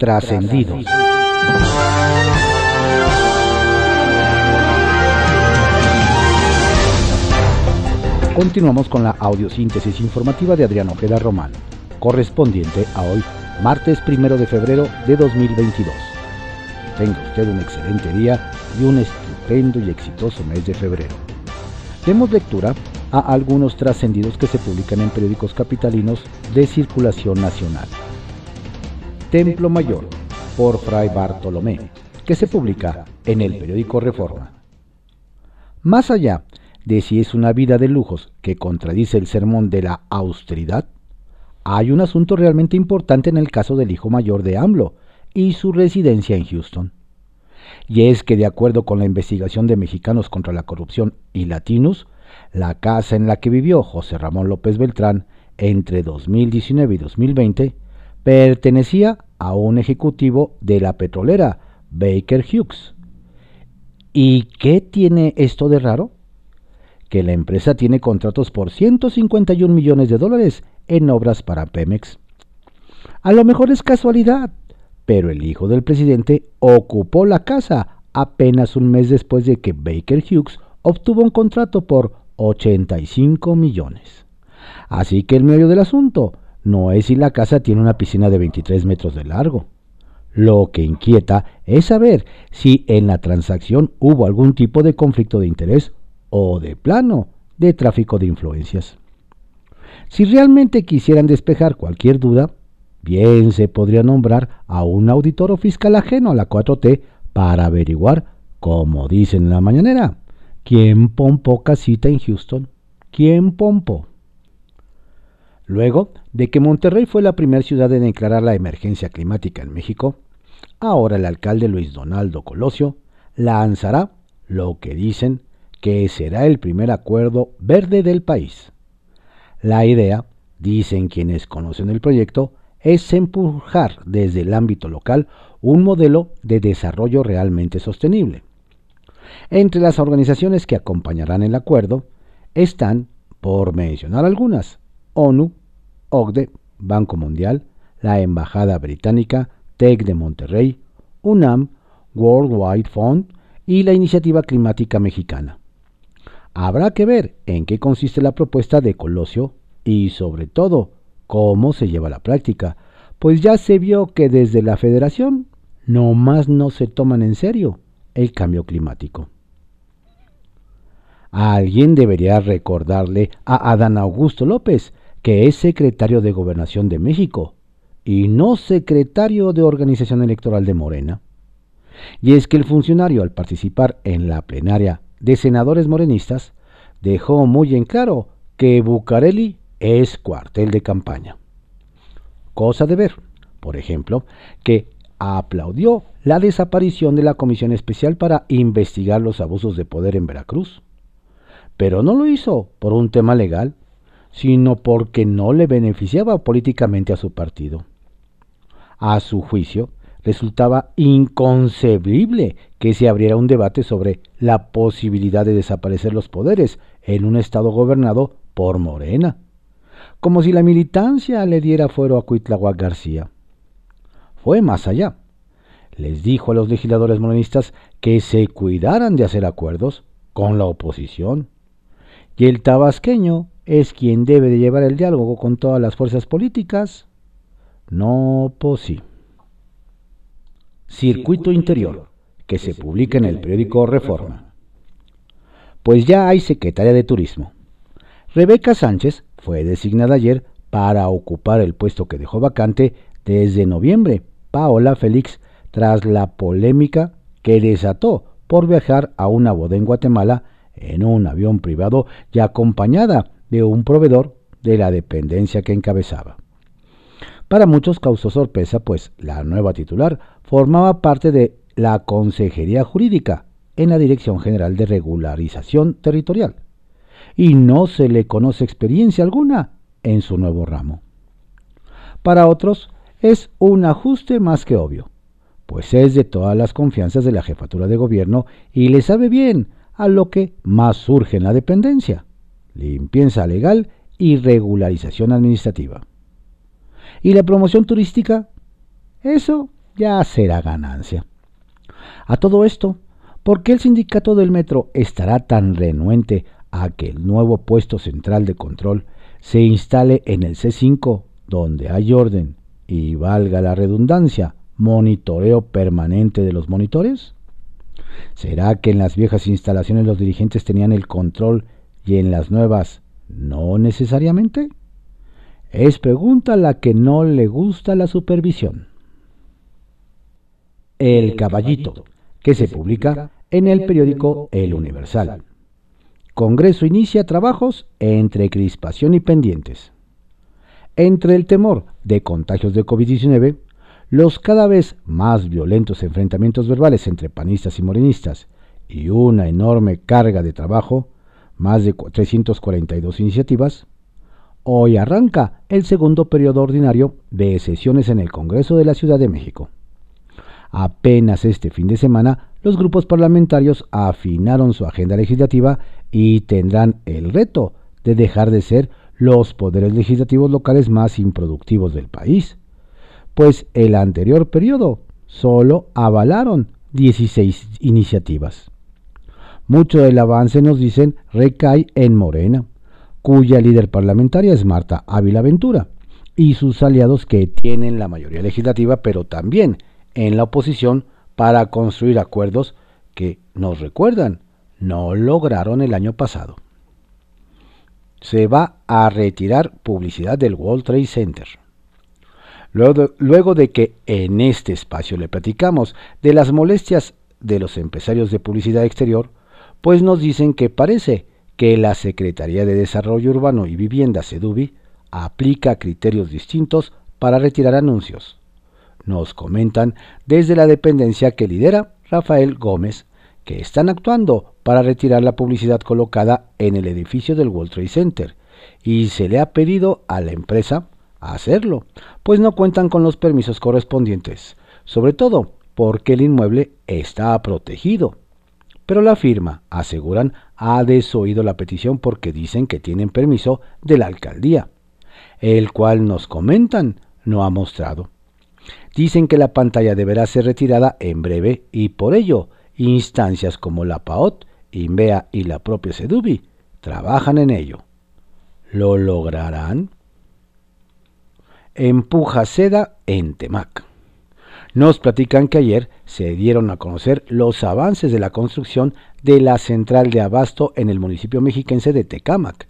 Trascendidos. Continuamos con la audiosíntesis informativa de Adrián Ojeda Román, correspondiente a hoy, martes primero de febrero de 2022. Tenga usted un excelente día y un estupendo y exitoso mes de febrero. Demos lectura a algunos trascendidos que se publican en periódicos capitalinos de circulación nacional. Templo Mayor, por Fray Bartolomé, que se publica en el periódico Reforma. Más allá de si es una vida de lujos que contradice el sermón de la austeridad, hay un asunto realmente importante en el caso del hijo mayor de AMLO y su residencia en Houston. Y es que de acuerdo con la investigación de Mexicanos contra la Corrupción y Latinos, la casa en la que vivió José Ramón López Beltrán entre 2019 y 2020 pertenecía a un ejecutivo de la petrolera Baker Hughes. ¿Y qué tiene esto de raro? Que la empresa tiene contratos por 151 millones de dólares en obras para Pemex. A lo mejor es casualidad, pero el hijo del presidente ocupó la casa apenas un mes después de que Baker Hughes obtuvo un contrato por 85 millones. Así que el medio del asunto no es si la casa tiene una piscina de 23 metros de largo. Lo que inquieta es saber si en la transacción hubo algún tipo de conflicto de interés o de plano de tráfico de influencias. Si realmente quisieran despejar cualquier duda, bien se podría nombrar a un auditor o fiscal ajeno a la 4T para averiguar, como dicen en la mañanera, ¿Quién pompó casita en Houston? ¿Quién pompó? Luego de que Monterrey fue la primera ciudad en declarar la emergencia climática en México, ahora el alcalde Luis Donaldo Colosio lanzará lo que dicen que será el primer acuerdo verde del país. La idea, dicen quienes conocen el proyecto, es empujar desde el ámbito local un modelo de desarrollo realmente sostenible entre las organizaciones que acompañarán el acuerdo están, por mencionar algunas, ONU, OCDE, Banco Mundial, la Embajada Británica, TEC de Monterrey, UNAM, World Wide Fund y la Iniciativa Climática Mexicana. Habrá que ver en qué consiste la propuesta de Colosio y, sobre todo, cómo se lleva a la práctica, pues ya se vio que desde la Federación no más no se toman en serio el cambio climático. Alguien debería recordarle a Adán Augusto López que es secretario de Gobernación de México y no secretario de Organización Electoral de Morena. Y es que el funcionario al participar en la plenaria de senadores morenistas dejó muy en claro que Bucareli es cuartel de campaña. Cosa de ver, por ejemplo, que aplaudió la desaparición de la Comisión Especial para investigar los abusos de poder en Veracruz. Pero no lo hizo por un tema legal, sino porque no le beneficiaba políticamente a su partido. A su juicio, resultaba inconcebible que se abriera un debate sobre la posibilidad de desaparecer los poderes en un Estado gobernado por Morena, como si la militancia le diera fuero a Cuitlahuac García fue más allá. Les dijo a los legisladores morenistas que se cuidaran de hacer acuerdos con la oposición. Y el tabasqueño es quien debe de llevar el diálogo con todas las fuerzas políticas. No, pues sí. Circuito Interior, que se publica en el periódico Reforma. Pues ya hay secretaria de Turismo. Rebeca Sánchez fue designada ayer para ocupar el puesto que dejó vacante desde noviembre Paola Félix tras la polémica que desató por viajar a una boda en Guatemala en un avión privado y acompañada de un proveedor de la dependencia que encabezaba. Para muchos causó sorpresa, pues la nueva titular formaba parte de la Consejería Jurídica en la Dirección General de Regularización Territorial, y no se le conoce experiencia alguna en su nuevo ramo. Para otros, es un ajuste más que obvio, pues es de todas las confianzas de la jefatura de gobierno y le sabe bien a lo que más surge en la dependencia, limpieza legal y regularización administrativa. ¿Y la promoción turística? Eso ya será ganancia. A todo esto, ¿por qué el sindicato del metro estará tan renuente a que el nuevo puesto central de control se instale en el C5, donde hay orden y, valga la redundancia, monitoreo permanente de los monitores? ¿Será que en las viejas instalaciones los dirigentes tenían el control y en las nuevas no necesariamente? Es pregunta la que no le gusta la supervisión. El Caballito, que se publica en el periódico El Universal. Congreso inicia trabajos entre crispación y pendientes. Entre el temor de contagios de COVID-19, los cada vez más violentos enfrentamientos verbales entre panistas y morenistas y una enorme carga de trabajo, más de 342 iniciativas, hoy arranca el segundo periodo ordinario de sesiones en el Congreso de la Ciudad de México. Apenas este fin de semana, los grupos parlamentarios afinaron su agenda legislativa y tendrán el reto de dejar de ser los poderes legislativos locales más improductivos del país, pues el anterior periodo solo avalaron 16 iniciativas. Mucho del avance, nos dicen, recae en Morena, cuya líder parlamentaria es Marta Ávila Ventura, y sus aliados que tienen la mayoría legislativa, pero también en la oposición para construir acuerdos que, nos recuerdan, no lograron el año pasado. Se va a retirar publicidad del World Trade Center. Luego de, que en este espacio le platicamos de las molestias de los empresarios de publicidad exterior, pues nos dicen que parece que la Secretaría de Desarrollo Urbano y Vivienda, SEDUBI, aplica criterios distintos para retirar anuncios. Nos comentan desde la dependencia que lidera Rafael Gómez que están actuando para retirar la publicidad colocada en el edificio del World Trade Center y se le ha pedido a la empresa hacerlo, pues no cuentan con los permisos correspondientes, sobre todo porque el inmueble está protegido. Pero la firma, aseguran, ha desoído la petición porque dicen que tienen permiso de la alcaldía, el cual nos comentan no ha mostrado. Dicen que la pantalla deberá ser retirada en breve y por ello instancias como la PAOT, INVEA y la propia SEDUBI trabajan en ello. ¿Lo lograrán? Empuja seda en Temac. Nos platican que ayer se dieron a conocer los avances de la construcción de la central de abasto en el municipio mexiquense de Tecámac,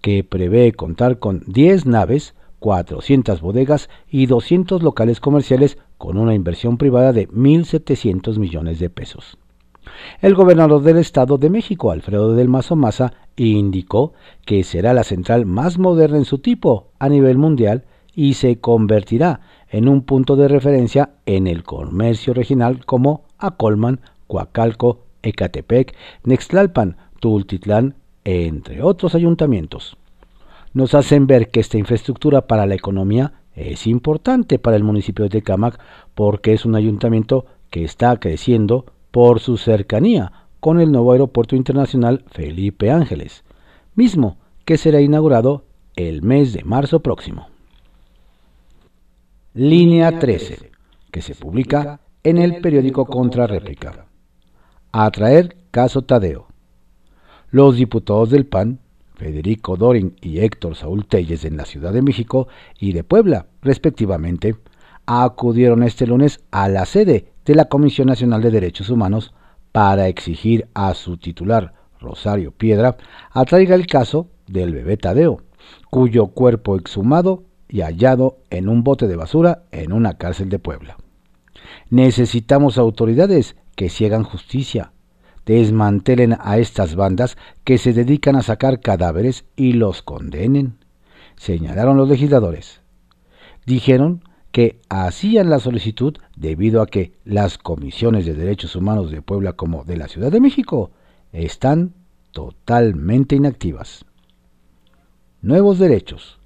que prevé contar con 10 naves, 400 bodegas y 200 locales comerciales con una inversión privada de 1.700 millones de pesos. El gobernador del Estado de México, Alfredo del Mazo Maza, indicó que será la central más moderna en su tipo a nivel mundial y se convertirá en un punto de referencia en el comercio regional como Acolman, Coacalco, Ecatepec, Nextlalpan, Tultitlán, entre otros ayuntamientos nos hacen ver que esta infraestructura para la economía es importante para el municipio de Tecamac porque es un ayuntamiento que está creciendo por su cercanía con el nuevo aeropuerto internacional Felipe Ángeles, mismo que será inaugurado el mes de marzo próximo. Línea 13, que se publica en el periódico Contrarréplica. Atraer caso Tadeo. Los diputados del PAN Federico Dorin y Héctor Saúl Telles en la Ciudad de México y de Puebla, respectivamente, acudieron este lunes a la sede de la Comisión Nacional de Derechos Humanos para exigir a su titular, Rosario Piedra, atraiga el caso del bebé Tadeo, cuyo cuerpo exhumado y hallado en un bote de basura en una cárcel de Puebla. Necesitamos autoridades que hagan justicia, desmantelen a estas bandas que se dedican a sacar cadáveres y los condenen, señalaron los legisladores. Dijeron que hacían la solicitud debido a que las comisiones de derechos humanos de Puebla como de la Ciudad de México están totalmente inactivas. Nuevos derechos.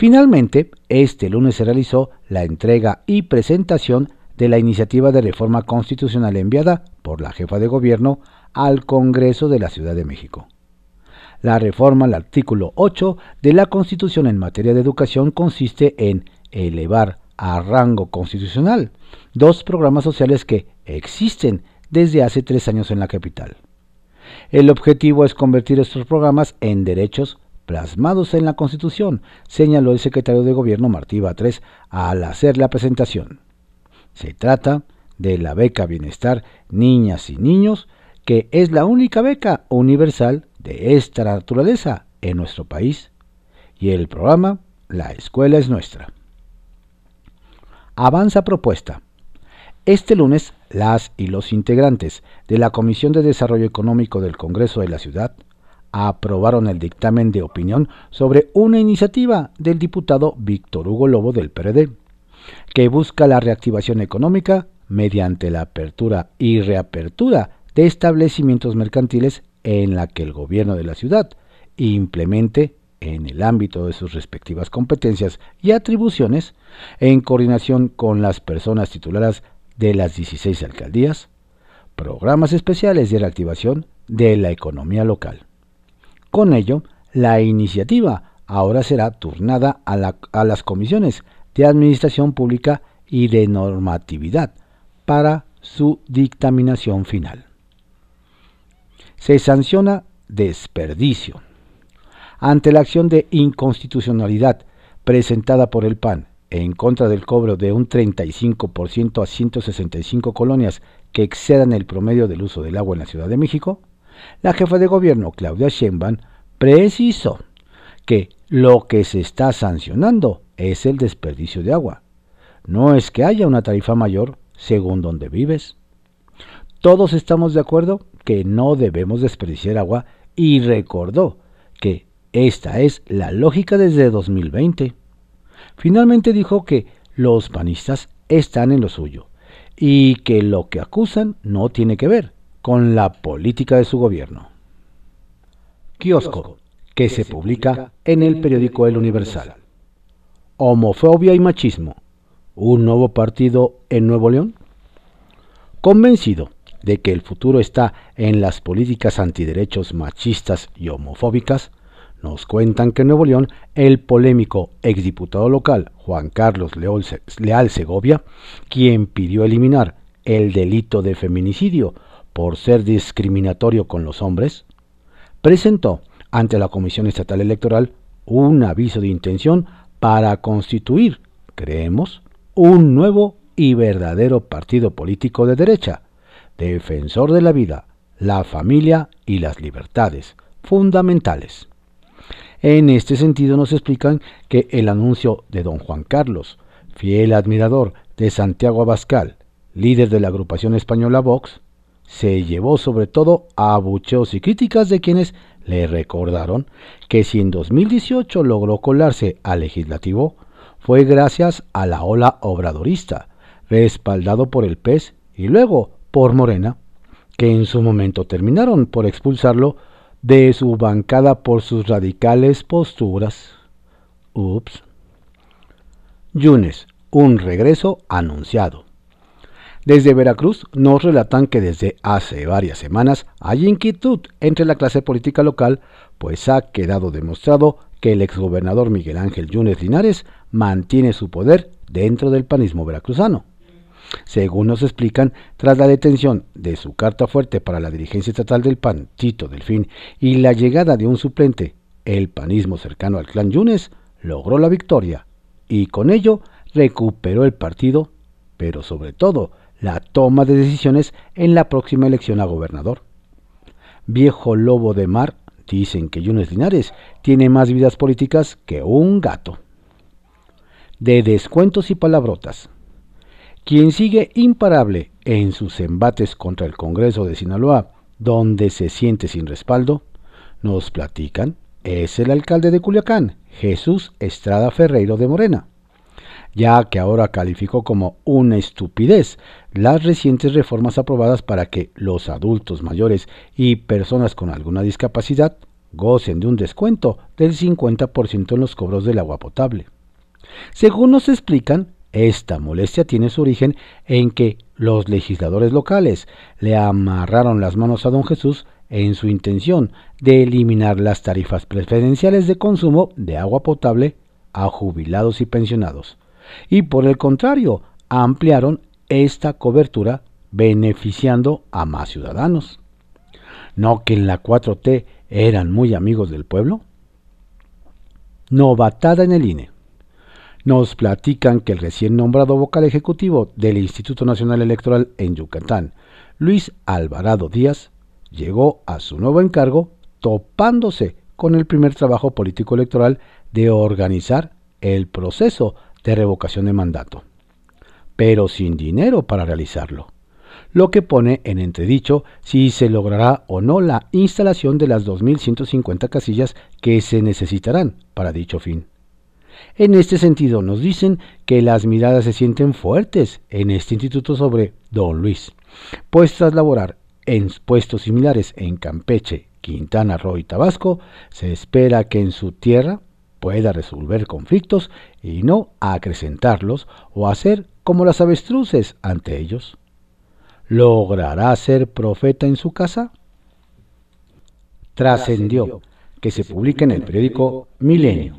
Finalmente, este lunes se realizó la entrega y presentación de la iniciativa de reforma constitucional enviada por la jefa de gobierno al Congreso de la Ciudad de México. La reforma al artículo 8 de la Constitución en materia de educación consiste en elevar a rango constitucional, dos programas sociales que existen desde hace tres años en la capital. El objetivo es convertir estos programas en derechos plasmados en la Constitución, señaló el secretario de Gobierno Martí Batres al hacer la presentación. Se trata de la beca Bienestar Niñas y Niños, que es la única beca universal de esta naturaleza en nuestro país, y el programa La Escuela es Nuestra. Avanza propuesta. Este lunes, las y los integrantes de la Comisión de Desarrollo Económico del Congreso de la Ciudad aprobaron el dictamen de opinión sobre una iniciativa del diputado Víctor Hugo Lobo del PRD, que busca la reactivación económica mediante la apertura y reapertura de establecimientos mercantiles en la que el gobierno de la ciudad implemente en el ámbito de sus respectivas competencias y atribuciones, en coordinación con las personas tituladas de las 16 alcaldías, programas especiales de reactivación de la economía local. Con ello, la iniciativa ahora será turnada a, a las comisiones de Administración Pública y de Normatividad para su dictaminación final. Se sanciona desperdicio. Ante la acción de inconstitucionalidad presentada por el PAN en contra del cobro de un 35% a 165 colonias que excedan el promedio del uso del agua en la Ciudad de México, la jefa de gobierno, Claudia Sheinbaum, precisó que lo que se está sancionando es el desperdicio de agua. No es que haya una tarifa mayor según donde vives. Todos estamos de acuerdo que no debemos desperdiciar agua y recordó que esta es la lógica desde 2020. Finalmente dijo que los panistas están en lo suyo y que lo que acusan no tiene que ver con la política de su gobierno. Kiosco, que se publica en el periódico El Universal. Homofobia y machismo. ¿Un nuevo partido en Nuevo León? Convencido de que el futuro está en las políticas antiderechos machistas y homofóbicas, nos cuentan que en Nuevo León el polémico exdiputado local Juan Carlos Leal Segovia, quien pidió eliminar el delito de feminicidio por ser discriminatorio con los hombres, presentó ante la Comisión Estatal Electoral un aviso de intención para constituir, creemos, un nuevo y verdadero partido político de derecha, defensor de la vida, la familia y las libertades fundamentales. En este sentido nos explican que el anuncio de don Juan Carlos, fiel admirador de Santiago Abascal, líder de la agrupación española Vox, se llevó sobre todo a abucheos y críticas de quienes le recordaron que si en 2018 logró colarse al legislativo, fue gracias a la ola obradorista, respaldado por el PES y luego por Morena, que en su momento terminaron por expulsarlo de su bancada por sus radicales posturas. Ups. Yunes, un regreso anunciado. Desde Veracruz nos relatan que desde hace varias semanas hay inquietud entre la clase política local, pues ha quedado demostrado que el exgobernador Miguel Ángel Yunes Linares mantiene su poder dentro del panismo veracruzano. Según nos explican, tras la detención de su carta fuerte para la dirigencia estatal del PAN, Tito Delfín, y la llegada de un suplente, el panismo cercano al clan Yunes logró la victoria y con ello recuperó el partido, pero sobre todo la toma de decisiones en la próxima elección a gobernador. Viejo lobo de mar, dicen que Yunes Linares tiene más vidas políticas que un gato. De descuentos y palabrotas. Quien sigue imparable en sus embates contra el Congreso de Sinaloa, donde se siente sin respaldo, nos platican, es el alcalde de Culiacán, Jesús Estrada Ferreiro de Morena, ya que ahora calificó como una estupidez las recientes reformas aprobadas para que los adultos mayores y personas con alguna discapacidad gocen de un descuento del 50% en los cobros del agua potable. Según nos explican, esta molestia tiene su origen en que los legisladores locales le amarraron las manos a don Jesús en su intención de eliminar las tarifas preferenciales de consumo de agua potable a jubilados y pensionados, y por el contrario, ampliaron esta cobertura beneficiando a más ciudadanos. ¿No que en la 4T eran muy amigos del pueblo? Novatada en el INE. Nos platican que el recién nombrado vocal ejecutivo del Instituto Nacional Electoral en Yucatán, Luis Alvarado Díaz, llegó a su nuevo encargo topándose con el primer trabajo político electoral de organizar el proceso de revocación de mandato, pero sin dinero para realizarlo, lo que pone en entredicho si se logrará o no la instalación de las 2.150 casillas que se necesitarán para dicho fin. En este sentido, nos dicen que las miradas se sienten fuertes en este instituto sobre Don Luis, pues tras laborar en puestos similares en Campeche, Quintana Roo y Tabasco, se espera que en su tierra pueda resolver conflictos y no acrecentarlos o hacer como las avestruces ante ellos. ¿Logrará ser profeta en su casa? Trascendió que se publica en el periódico Milenio.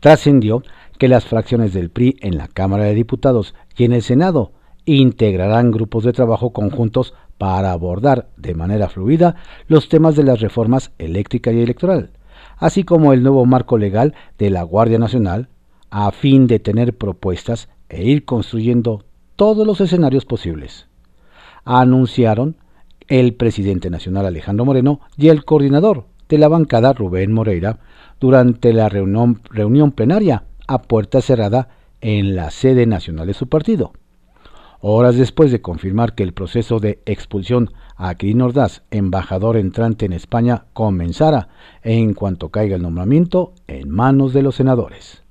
Trascendió que las fracciones del PRI en la Cámara de Diputados y en el Senado integrarán grupos de trabajo conjuntos para abordar de manera fluida los temas de las reformas eléctrica y electoral, así como el nuevo marco legal de la Guardia Nacional, a fin de tener propuestas e ir construyendo todos los escenarios posibles. Anunciaron el presidente nacional Alejandro Moreno y el coordinador de la bancada Rubén Moreira durante la reunión, reunión plenaria a puerta cerrada en la sede nacional de su partido. Horas después de confirmar que el proceso de expulsión a Kirin Ordaz, embajador entrante en España, comenzara en cuanto caiga el nombramiento en manos de los senadores.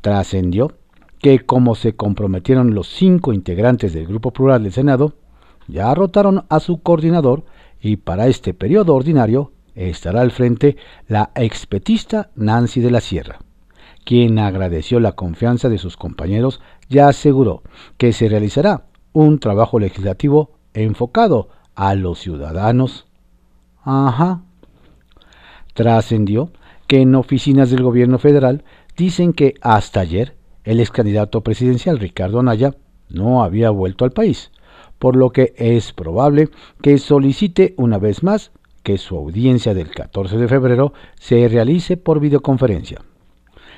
Trascendió que como se comprometieron los cinco integrantes del Grupo Plural del Senado, ya rotaron a su coordinador y para este periodo ordinario estará al frente la expetista Nancy de la Sierra, quien agradeció la confianza de sus compañeros y aseguró que se realizará un trabajo legislativo enfocado a los ciudadanos. Ajá. Trascendió que en oficinas del gobierno federal dicen que hasta ayer el ex candidato presidencial Ricardo Anaya no había vuelto al país, por lo que es probable que solicite una vez más que su audiencia del 14 de febrero se realice por videoconferencia.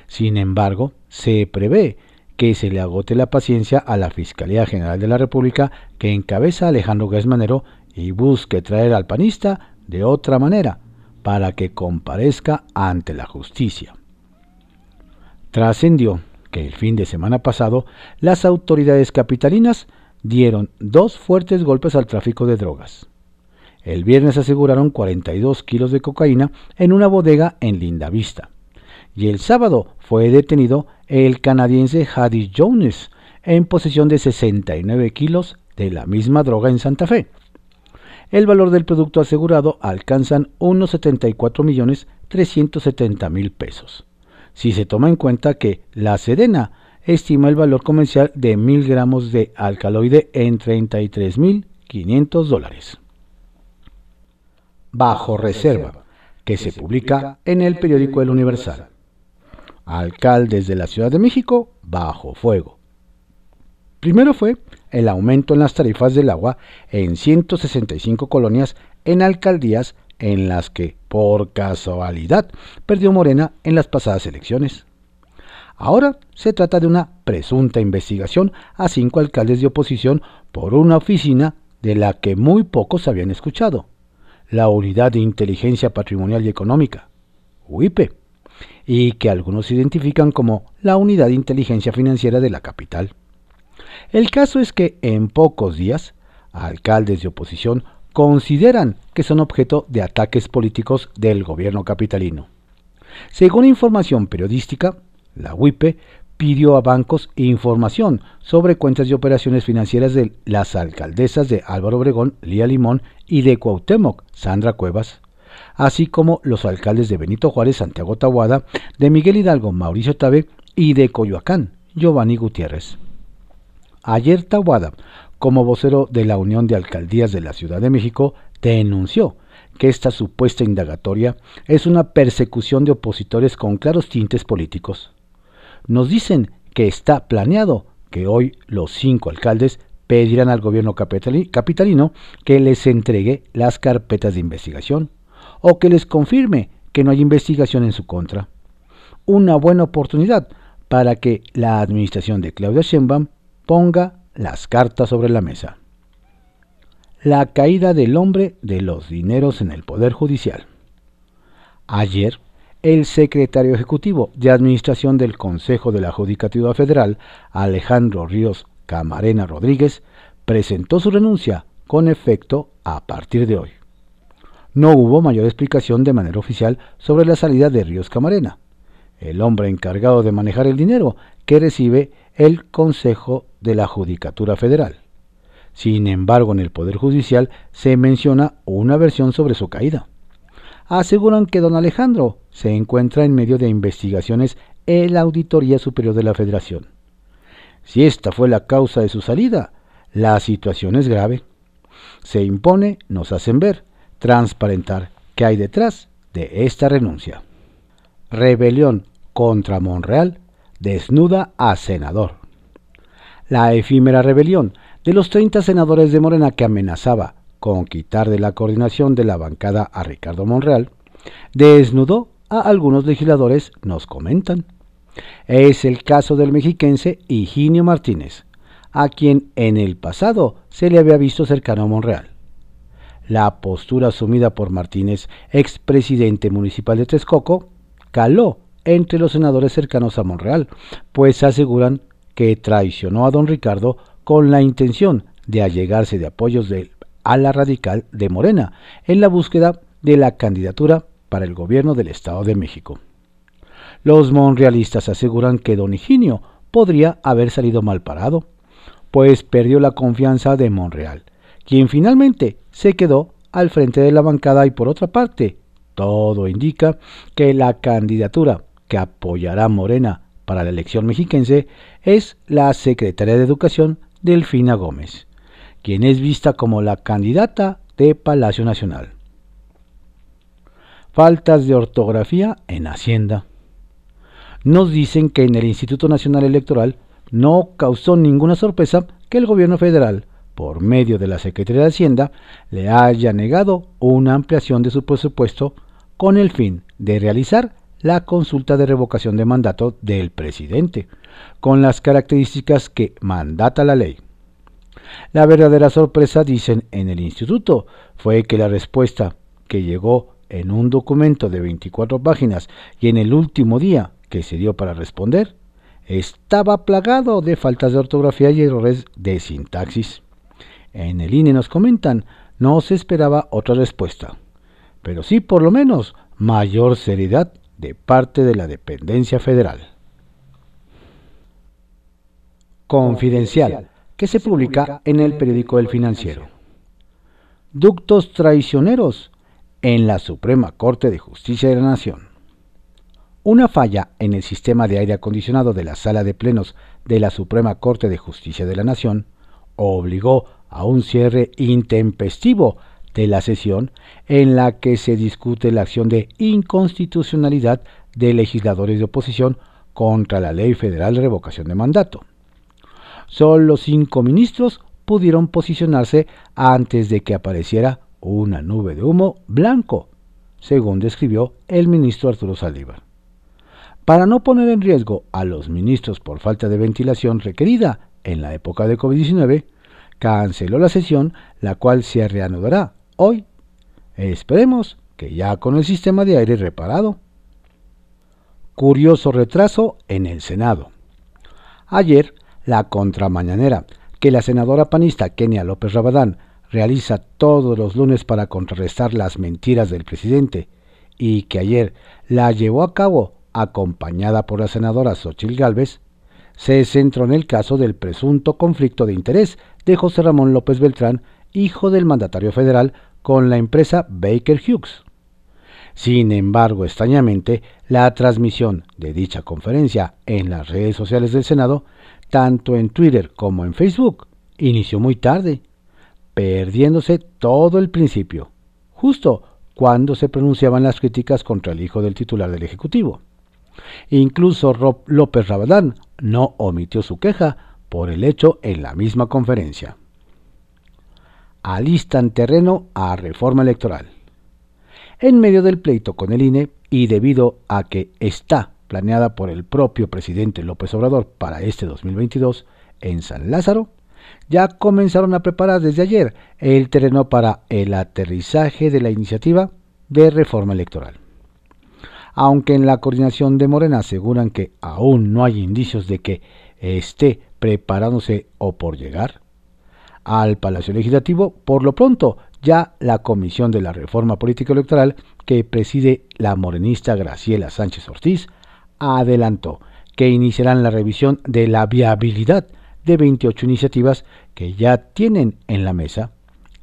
Sin embargo, se prevé que se le agote la paciencia a la Fiscalía General de la República que encabeza Alejandro Manero y busque traer al panista de otra manera para que comparezca ante la justicia. Trascendió que el fin de semana pasado las autoridades capitalinas dieron dos fuertes golpes al tráfico de drogas. El viernes aseguraron 42 kilos de cocaína en una bodega en Lindavista y el sábado fue detenido el canadiense Hadi Jones en posesión de 69 kilos de la misma droga en Santa Fe. El valor del producto asegurado alcanzan unos 74 millones 370 mil pesos. Si se toma en cuenta que la Sedena estima el valor comercial de mil gramos de alcaloide en 33 mil 500 dólares. Bajo reserva, que se publica en el periódico El Universal alcaldes de la Ciudad de México bajo fuego. Primero fue el aumento en las tarifas del agua en 165 colonias en alcaldías en las que, por casualidad, perdió Morena en las pasadas elecciones. Ahora se trata de una presunta investigación a cinco alcaldes de oposición por una oficina de la que muy pocos habían escuchado, la Unidad de Inteligencia Patrimonial y Económica, UIPE y que algunos identifican como la unidad de inteligencia financiera de la capital. El caso es que en pocos días, alcaldes de oposición consideran que son objeto de ataques políticos del gobierno capitalino. Según información periodística, la UIPE pidió a bancos información sobre cuentas y operaciones financieras de las alcaldesas de Álvaro Obregón, Lía Limón y de Cuauhtémoc, Sandra Cuevas así como los alcaldes de Benito Juárez, Santiago Tahuada, de Miguel Hidalgo, Mauricio Tabe y de Coyoacán, Giovanni Gutiérrez. Ayer Tahuada, como vocero de la Unión de Alcaldías de la Ciudad de México, denunció que esta supuesta indagatoria es una persecución de opositores con claros tintes políticos. nos dicen que está planeado que hoy los cinco alcaldes pedirán al gobierno capitalino que les entregue las carpetas de investigación o que les confirme que no hay investigación en su contra. Una buena oportunidad para que la administración de Claudia Sheinbaum ponga las cartas sobre la mesa. La caída del hombre de los dineros en el Poder Judicial. Ayer, el secretario ejecutivo de Administración del Consejo de la Judicatura Federal, Alejandro Ríos Camarena Rodríguez, presentó su renuncia con efecto a partir de hoy. No hubo mayor explicación de manera oficial sobre la salida de Ríos Camarena, el hombre encargado de manejar el dinero que recibe el Consejo de la Judicatura Federal. Sin embargo, en el Poder Judicial se menciona una versión sobre su caída. Aseguran que don Alejandro se encuentra en medio de investigaciones en la Auditoría Superior de la Federación. Si esta fue la causa de su salida, la situación es grave. Se impone, nos hacen ver, transparentar qué hay detrás de esta renuncia. Rebelión contra Monreal desnuda a senador. La efímera rebelión de los 30 senadores de Morena que amenazaba con quitar de la coordinación de la bancada a Ricardo Monreal, desnudó a algunos legisladores, nos comentan. Es el caso del mexiquense Higinio Martínez, a quien en el pasado se le había visto cercano a Monreal. La postura asumida por Martínez, expresidente municipal de Texcoco, caló entre los senadores cercanos a Monreal, pues aseguran que traicionó a don Ricardo con la intención de allegarse de apoyos de ala radical de Morena en la búsqueda de la candidatura para el gobierno del Estado de México. Los monrealistas aseguran que don Higinio podría haber salido mal parado, pues perdió la confianza de Monreal, quien finalmente se quedó al frente de la bancada y por otra parte, todo indica que la candidatura que apoyará Morena para la elección mexiquense es la secretaria de Educación Delfina Gómez, quien es vista como la candidata de Palacio Nacional. Faltas de ortografía en Hacienda. Nos dicen que en el Instituto Nacional Electoral no causó ninguna sorpresa que el gobierno federal, por medio de la Secretaría de Hacienda, le haya negado una ampliación de su presupuesto con el fin de realizar la consulta de revocación de mandato del presidente, con las características que mandata la ley. La verdadera sorpresa, dicen en el instituto, fue que la respuesta que llegó en un documento de 24 páginas y en el último día que se dio para responder, estaba plagado de faltas de ortografía y errores de sintaxis. En el INE nos comentan, no se esperaba otra respuesta, pero sí por lo menos mayor seriedad de parte de la dependencia federal. Confidencial, que se publica en el periódico El Financiero. Ductos traicioneros en la Suprema Corte de Justicia de la Nación. Una falla en el sistema de aire acondicionado de la sala de plenos de la Suprema Corte de Justicia de la Nación obligó a un cierre intempestivo de la sesión en la que se discute la acción de inconstitucionalidad de legisladores de oposición contra la Ley Federal de Revocación de Mandato. Solo cinco ministros pudieron posicionarse antes de que apareciera una nube de humo blanco, según describió el ministro Arturo Saldívar. Para no poner en riesgo a los ministros por falta de ventilación requerida en la época de COVID-19, canceló la sesión, la cual se reanudará hoy. Esperemos que ya con el sistema de aire reparado. Curioso retraso en el Senado. Ayer, la contramañanera que la senadora panista Kenia López Rabadán realiza todos los lunes para contrarrestar las mentiras del presidente y que ayer la llevó a cabo acompañada por la senadora Xochil Gálvez, se centró en el caso del presunto conflicto de interés de José Ramón López Beltrán, hijo del mandatario federal con la empresa Baker Hughes. Sin embargo, extrañamente, la transmisión de dicha conferencia en las redes sociales del Senado, tanto en Twitter como en Facebook, inició muy tarde, perdiéndose todo el principio, justo cuando se pronunciaban las críticas contra el hijo del titular del Ejecutivo. Incluso Rob López Rabadán no omitió su queja por el hecho en la misma conferencia. Alistan terreno a reforma electoral. En medio del pleito con el INE y debido a que está planeada por el propio presidente López Obrador para este 2022 en San Lázaro, ya comenzaron a preparar desde ayer el terreno para el aterrizaje de la iniciativa de reforma electoral. Aunque en la coordinación de Morena aseguran que aún no hay indicios de que esté preparándose o por llegar al Palacio Legislativo, por lo pronto ya la Comisión de la Reforma Política Electoral que preside la morenista Graciela Sánchez Ortiz adelantó que iniciarán la revisión de la viabilidad de 28 iniciativas que ya tienen en la mesa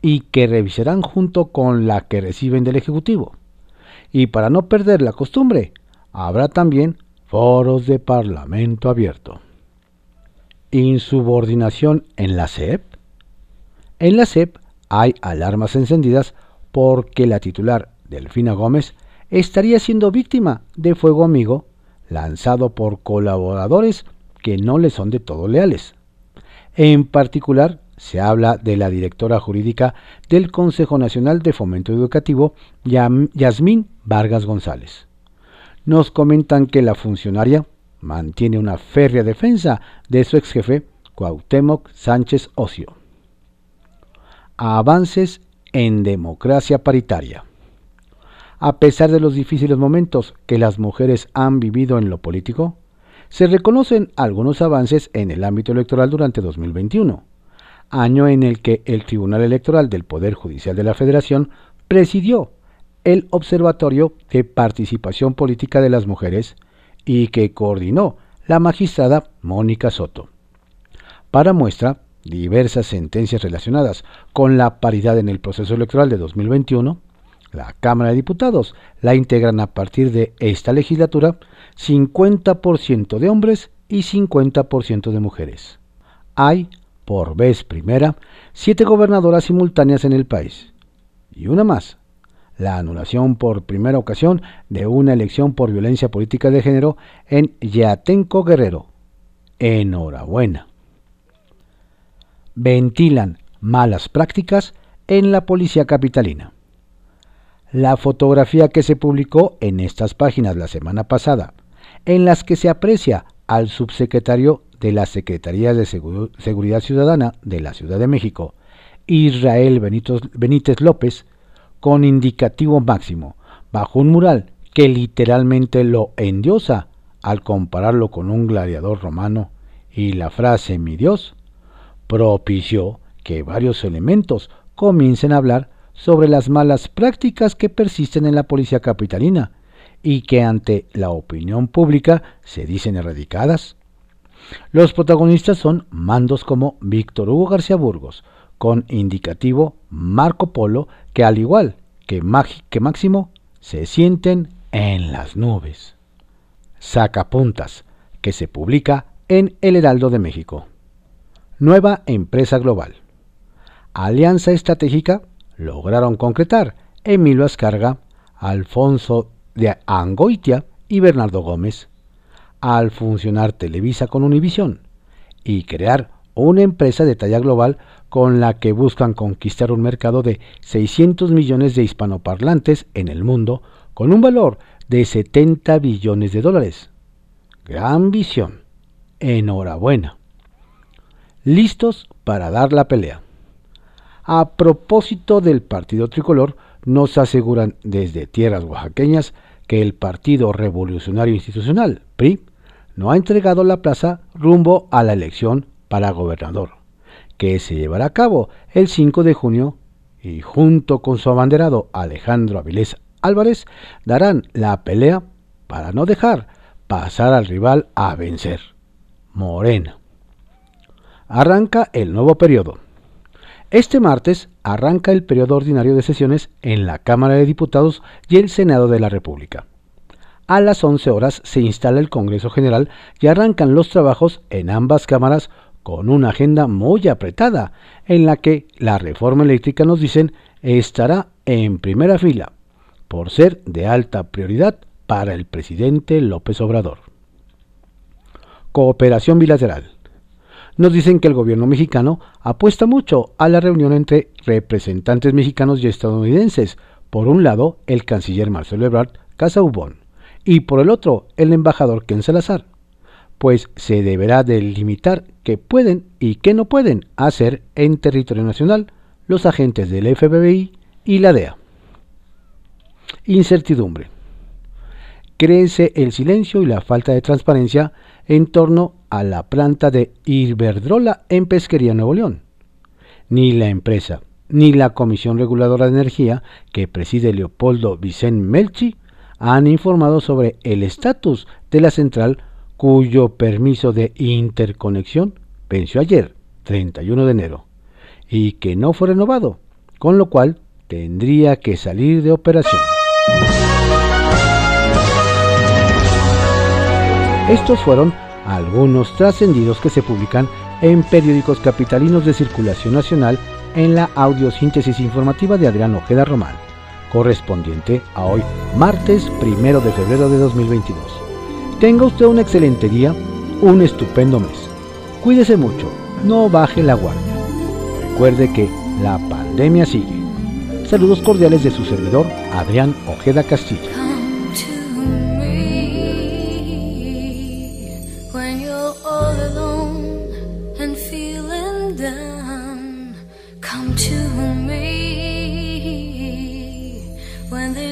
y que revisarán junto con la que reciben del Ejecutivo. Y para no perder la costumbre, habrá también foros de Parlamento abierto. Insubordinación en la SEP. En la SEP hay alarmas encendidas porque la titular, Delfina Gómez, estaría siendo víctima de fuego amigo lanzado por colaboradores que no le son de todo leales. En particular, se habla de la directora jurídica del Consejo Nacional de Fomento Educativo, Yasmín Vargas González. Nos comentan que la funcionaria mantiene una férrea defensa de su ex jefe, Cuauhtémoc Sánchez Ocio. Avances en democracia paritaria. A pesar de los difíciles momentos que las mujeres han vivido en lo político, se reconocen algunos avances en el ámbito electoral durante 2021, año en el que el Tribunal Electoral del Poder Judicial de la Federación presidió el Observatorio de Participación Política de las Mujeres y que coordinó la magistrada Mónica Soto. Para muestra, diversas sentencias relacionadas con la paridad en el proceso electoral de 2021, la Cámara de Diputados la integran a partir de esta legislatura 50% de hombres y 50% de mujeres. Hay, por vez primera, siete gobernadoras simultáneas en el país. Y una más, la anulación por primera ocasión de una elección por violencia política de género en Yatenco Guerrero. Enhorabuena. Ventilan malas prácticas en la policía capitalina. La fotografía que se publicó en estas páginas la semana pasada en las que se aprecia al subsecretario de la Secretaría de Seguridad Ciudadana de la Ciudad de México, Israel Benítez López, con indicativo máximo, bajo un mural que literalmente lo endiosa al compararlo con un gladiador romano, y la frase mi Dios propició que varios elementos comiencen a hablar sobre las malas prácticas que persisten en la policía capitalina y que ante la opinión pública se dicen erradicadas. Los protagonistas son mandos como Víctor Hugo García Burgos, con indicativo Marco Polo, que al igual que, que Máximo, se sienten en las nubes. Sacapuntas, que se publica en El Heraldo de México. Nueva empresa global. Alianza estratégica lograron concretar Emilio Ascarga, Alfonso de Angoitia y Bernardo Gómez, al funcionar Televisa con Univisión y crear una empresa de talla global con la que buscan conquistar un mercado de 600 millones de hispanoparlantes en el mundo con un valor de 70 billones de dólares. Gran visión. Enhorabuena. Listos para dar la pelea. A propósito del partido tricolor, nos aseguran desde tierras oaxaqueñas que el Partido Revolucionario Institucional, PRI, no ha entregado la plaza rumbo a la elección para gobernador, que se llevará a cabo el 5 de junio y junto con su abanderado Alejandro Avilés Álvarez darán la pelea para no dejar pasar al rival a vencer, Morena. Arranca el nuevo periodo. Este martes arranca el periodo ordinario de sesiones en la Cámara de Diputados y el Senado de la República. A las 11 horas se instala el Congreso General y arrancan los trabajos en ambas cámaras con una agenda muy apretada, en la que la reforma eléctrica, nos dicen, estará en primera fila, por ser de alta prioridad para el presidente López Obrador. Cooperación bilateral. Nos dicen que el gobierno mexicano apuesta mucho a la reunión entre representantes mexicanos y estadounidenses. Por un lado, el canciller Marcelo Ebrard Casaubon y por el otro, el embajador Ken Salazar, pues se deberá delimitar qué pueden y qué no pueden hacer en territorio nacional los agentes del FBI y la DEA. Incertidumbre. Crece el silencio y la falta de transparencia en torno a la planta de Iberdrola en Pesquería, Nuevo León. Ni la empresa ni la Comisión Reguladora de Energía que preside Leopoldo Vicente Melchi han informado sobre el estatus de la central cuyo permiso de interconexión venció ayer, 31 de enero, y que no fue renovado, con lo cual tendría que salir de operación. Estos fueron algunos trascendidos que se publican en periódicos capitalinos de circulación nacional en la audiosíntesis informativa de Adrián Ojeda Román, correspondiente a hoy, martes 1 de febrero de 2022. Tenga usted un excelente día, un estupendo mes. Cuídese mucho, no baje la guardia. Recuerde que la pandemia sigue. Saludos cordiales de su servidor, Adrián Ojeda Castilla.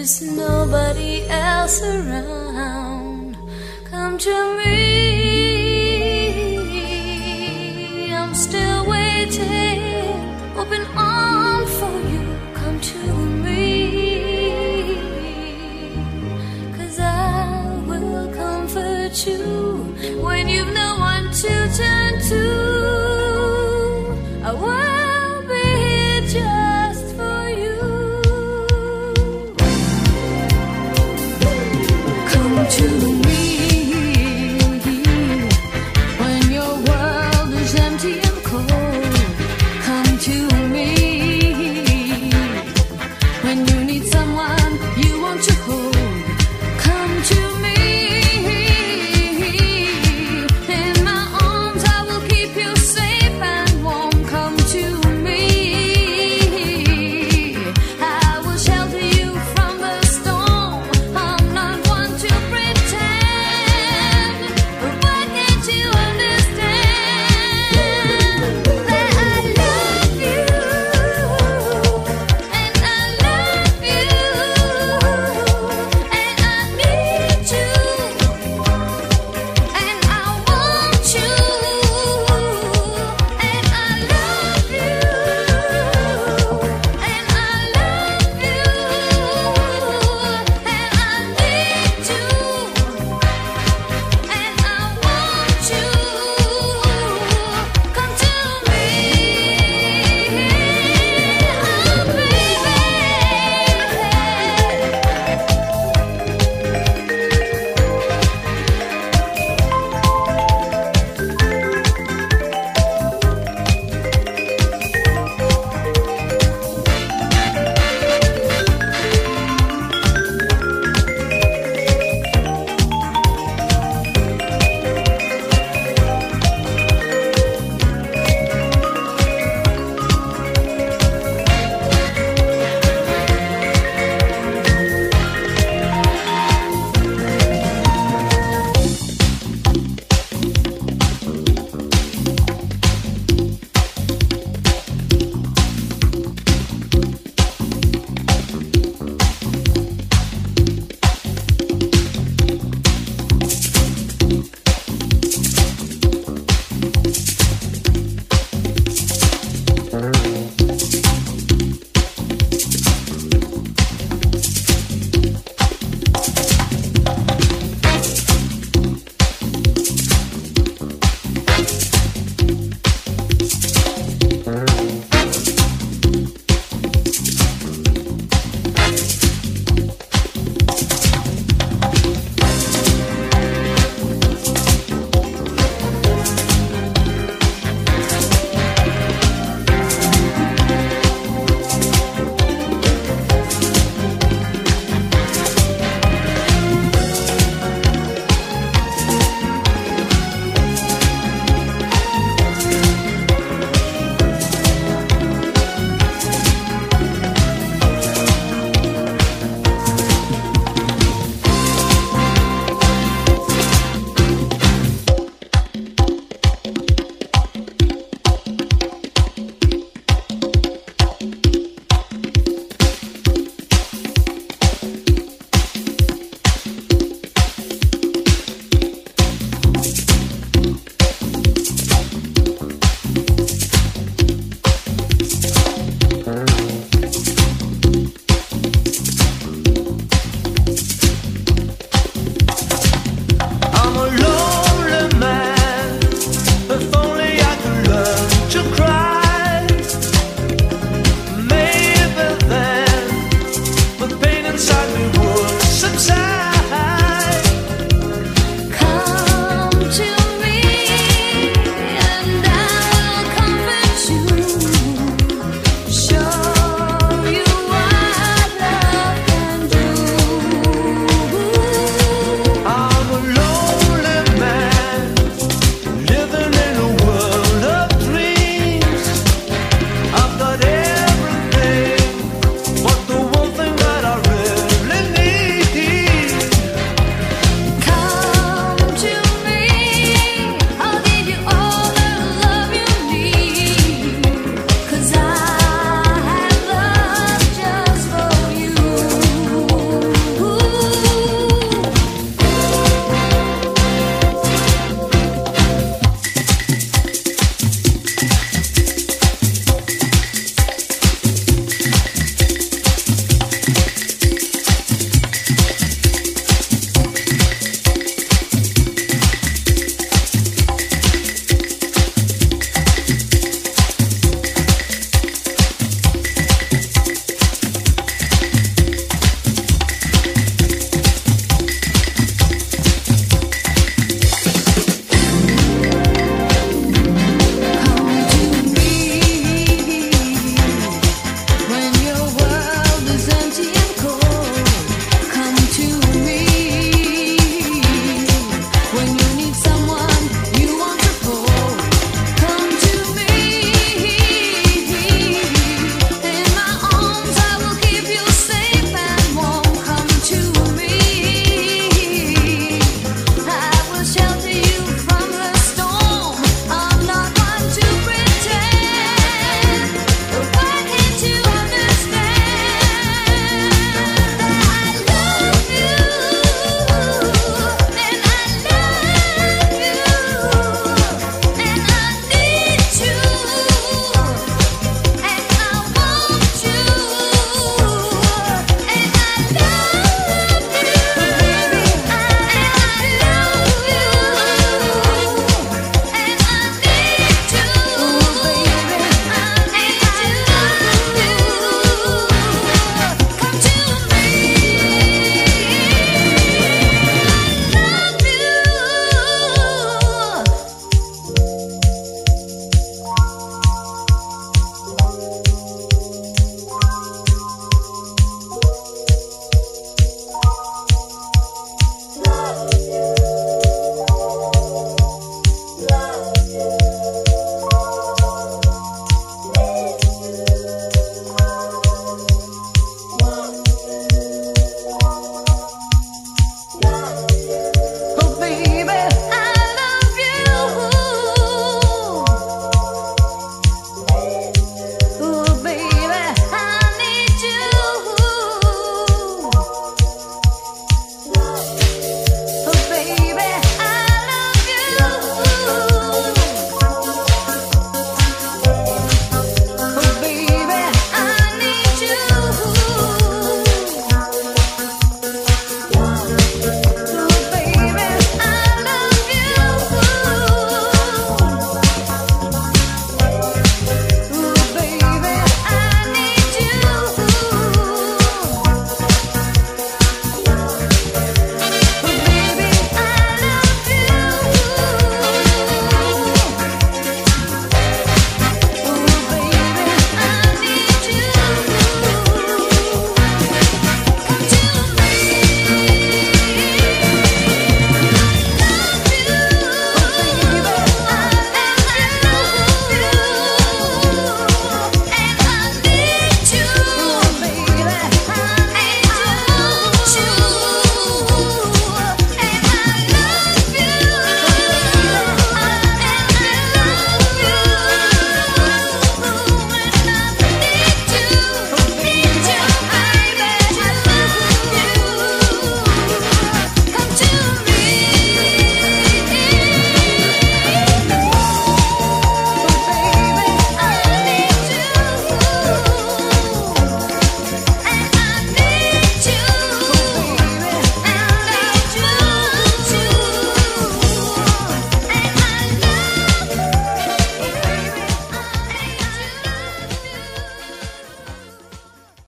There's nobody else around. Come to me. I'm still waiting, open arms for you. Come to me. Cause I will comfort you when you've no one to turn to.